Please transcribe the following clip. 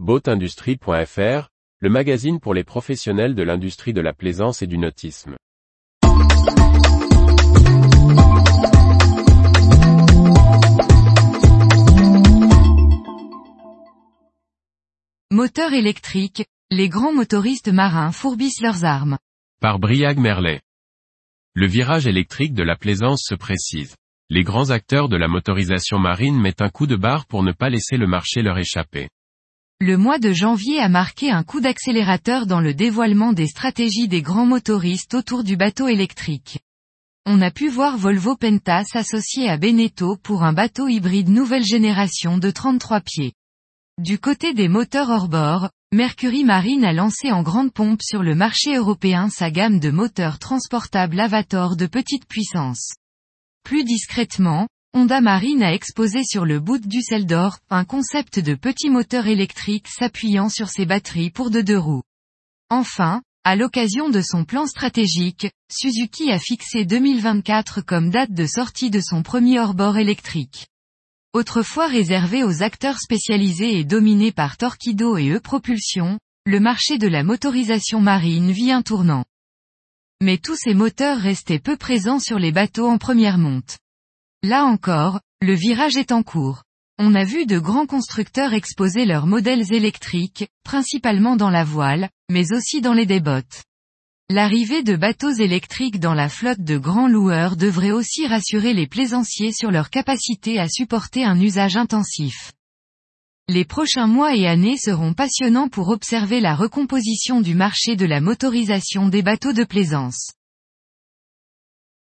Boatindustrie.fr, le magazine pour les professionnels de l'industrie de la plaisance et du nautisme. Moteur électrique, les grands motoristes marins fourbissent leurs armes. Par Briag Merlet. Le virage électrique de la plaisance se précise. Les grands acteurs de la motorisation marine mettent un coup de barre pour ne pas laisser le marché leur échapper. Le mois de janvier a marqué un coup d'accélérateur dans le dévoilement des stratégies des grands motoristes autour du bateau électrique. On a pu voir Volvo Penta s'associer à Beneteau pour un bateau hybride nouvelle génération de 33 pieds. Du côté des moteurs hors bord, Mercury Marine a lancé en grande pompe sur le marché européen sa gamme de moteurs transportables Avator de petite puissance. Plus discrètement, Honda Marine a exposé sur le bout du d'or un concept de petit moteur électrique s'appuyant sur ses batteries pour de deux roues. Enfin, à l'occasion de son plan stratégique, Suzuki a fixé 2024 comme date de sortie de son premier hors-bord électrique. Autrefois réservé aux acteurs spécialisés et dominé par Torquido et E-Propulsion, le marché de la motorisation marine vit un tournant. Mais tous ces moteurs restaient peu présents sur les bateaux en première monte. Là encore, le virage est en cours. On a vu de grands constructeurs exposer leurs modèles électriques, principalement dans la voile, mais aussi dans les débottes. L'arrivée de bateaux électriques dans la flotte de grands loueurs devrait aussi rassurer les plaisanciers sur leur capacité à supporter un usage intensif. Les prochains mois et années seront passionnants pour observer la recomposition du marché de la motorisation des bateaux de plaisance.